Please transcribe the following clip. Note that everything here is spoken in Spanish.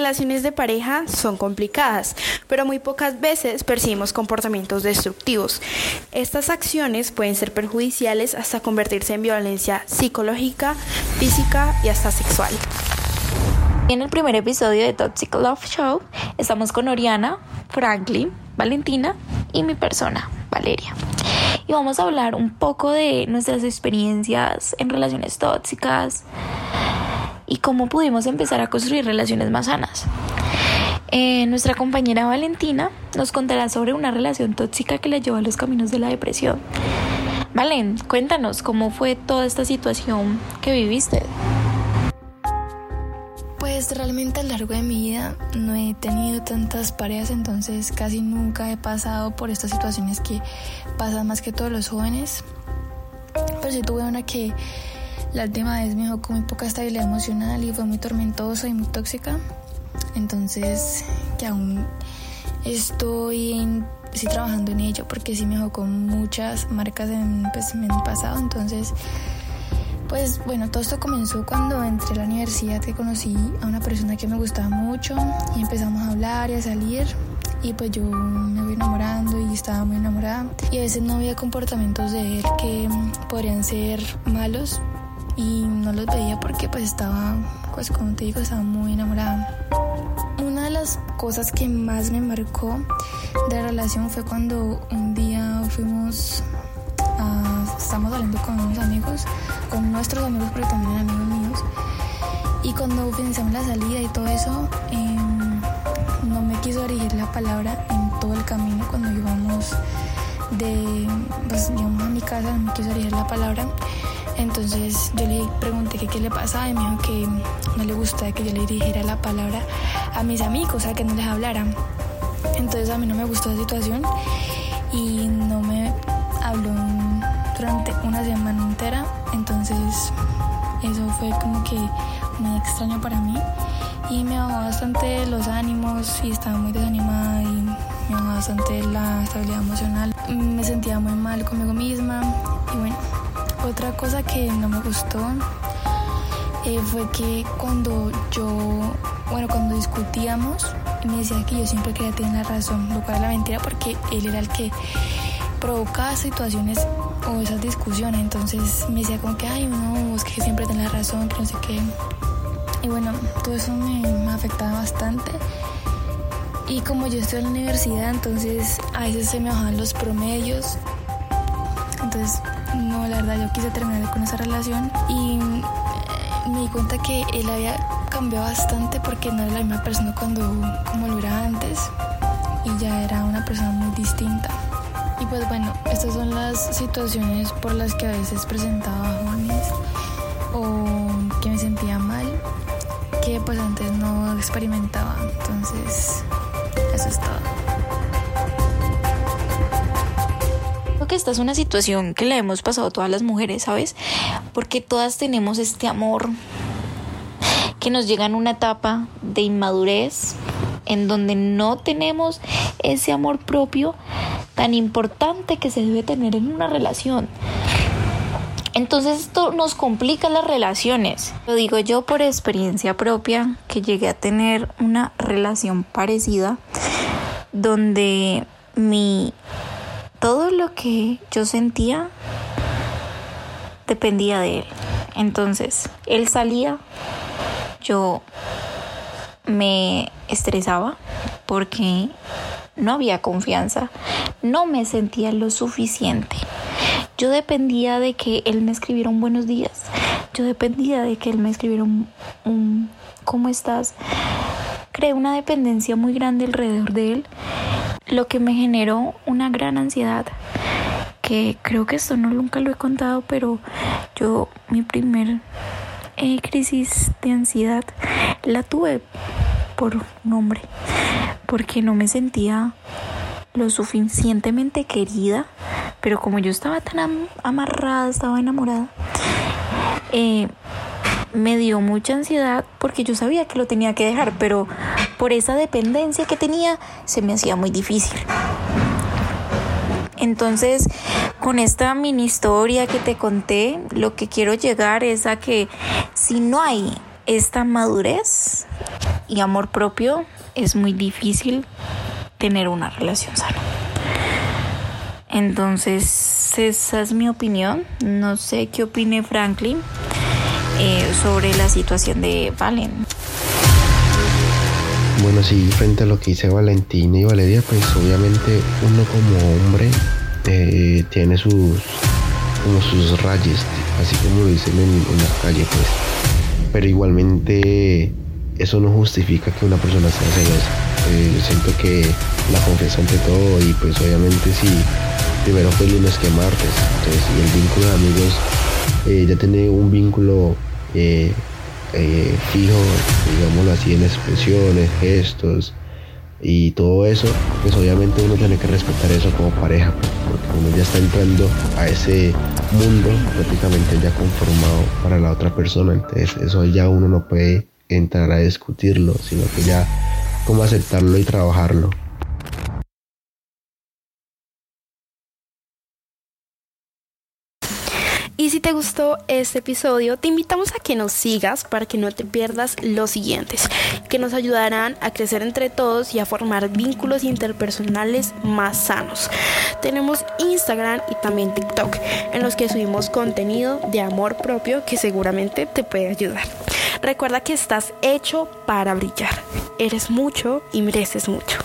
relaciones de pareja son complicadas, pero muy pocas veces percibimos comportamientos destructivos. Estas acciones pueden ser perjudiciales hasta convertirse en violencia psicológica, física y hasta sexual. En el primer episodio de Toxic Love Show estamos con Oriana, Franklin, Valentina y mi persona, Valeria. Y vamos a hablar un poco de nuestras experiencias en relaciones tóxicas y cómo pudimos empezar a construir relaciones más sanas. Eh, nuestra compañera Valentina nos contará sobre una relación tóxica que la llevó a los caminos de la depresión. Valen, cuéntanos cómo fue toda esta situación que viviste. Pues realmente a lo largo de mi vida no he tenido tantas parejas, entonces casi nunca he pasado por estas situaciones que pasan más que todos los jóvenes. Pero sí tuve una que la última vez me dejó con muy poca estabilidad emocional y fue muy tormentosa y muy tóxica. Entonces que aún estoy trabajando en ello porque sí me dejó con muchas marcas en, pues, en el pasado. Entonces pues bueno, todo esto comenzó cuando entré a la universidad que conocí a una persona que me gustaba mucho y empezamos a hablar y a salir y pues yo me voy enamorando y estaba muy enamorada y a veces no había comportamientos de él que podrían ser malos y no los veía porque pues estaba, pues como te digo, estaba muy enamorada. Una de las cosas que más me marcó de la relación fue cuando un día fuimos a, estamos saliendo con unos amigos con nuestros amigos, pero también amigos míos. Y cuando finalizamos la salida y todo eso, em, no me quiso dirigir la palabra en todo el camino cuando íbamos de, pues, a mi casa, no me quiso dirigir la palabra. Entonces yo pregunté qué le pasaba y me dijo que no le gustaba que yo le dirigiera la palabra a mis amigos, o sea, que no les hablara. Entonces a mí no me gustó la situación y no me habló durante una semana entera, entonces eso fue como que muy extraño para mí y me bajó bastante los ánimos y estaba muy desanimada y me bajó bastante la estabilidad emocional. Me sentía muy mal conmigo misma y bueno, otra cosa que no me gustó eh, fue que cuando yo, bueno, cuando discutíamos, me decía que yo siempre quería tener la razón, lo cual era mentira porque él era el que provocaba situaciones o esas discusiones. Entonces me decía como que, ay, no, es que siempre tenés la razón, que no sé qué. Y bueno, todo eso me, me afectaba bastante. Y como yo estoy en la universidad, entonces a veces se me bajaban los promedios. Entonces, no, la verdad, yo quise terminar con esa relación y eh, me di cuenta que él había cambiado bastante porque no era la misma persona cuando, como lo era antes y ya era una persona muy distinta. Y pues bueno, estas son las situaciones por las que a veces presentaba bajones o que me sentía mal, que pues antes no experimentaba. Entonces, eso es todo. Esta es una situación que la hemos pasado todas las mujeres, ¿sabes? Porque todas tenemos este amor que nos llega en una etapa de inmadurez en donde no tenemos ese amor propio tan importante que se debe tener en una relación. Entonces esto nos complica las relaciones. Lo digo yo por experiencia propia, que llegué a tener una relación parecida, donde mi todo lo que yo sentía dependía de él. Entonces, él salía, yo me estresaba porque no había confianza, no me sentía lo suficiente. Yo dependía de que él me escribiera un buenos días, yo dependía de que él me escribiera un, ¿cómo estás? Creé una dependencia muy grande alrededor de él, lo que me generó una gran ansiedad que creo que esto no nunca lo he contado, pero yo mi primer eh, crisis de ansiedad la tuve por un hombre, porque no me sentía lo suficientemente querida, pero como yo estaba tan amarrada, estaba enamorada, eh, me dio mucha ansiedad porque yo sabía que lo tenía que dejar, pero por esa dependencia que tenía se me hacía muy difícil. Entonces, con esta mini historia que te conté, lo que quiero llegar es a que si no hay esta madurez y amor propio es muy difícil tener una relación sana. Entonces, esa es mi opinión. No sé qué opine Franklin eh, sobre la situación de Valen. Bueno, sí, frente a lo que dice Valentina y Valeria, pues obviamente uno como hombre eh, tiene sus como sus rayes, así como lo dicen en, en la calle, pues. Pero igualmente eso no justifica que una persona sea celosa. Eh, siento que la confianza ante todo y pues obviamente si primero fue lunes que martes, entonces y el vínculo de amigos ya tiene un vínculo eh, fijo, digámoslo así, en expresiones, gestos y todo eso, pues obviamente uno tiene que respetar eso como pareja, porque uno ya está entrando a ese mundo prácticamente ya conformado para la otra persona, entonces eso ya uno no puede entrar a discutirlo, sino que ya cómo aceptarlo y trabajarlo. Y si te gustó este episodio, te invitamos a que nos sigas para que no te pierdas los siguientes, que nos ayudarán a crecer entre todos y a formar vínculos interpersonales más sanos. Tenemos Instagram y también TikTok, en los que subimos contenido de amor propio que seguramente te puede ayudar. Recuerda que estás hecho para brillar. Eres mucho y mereces mucho.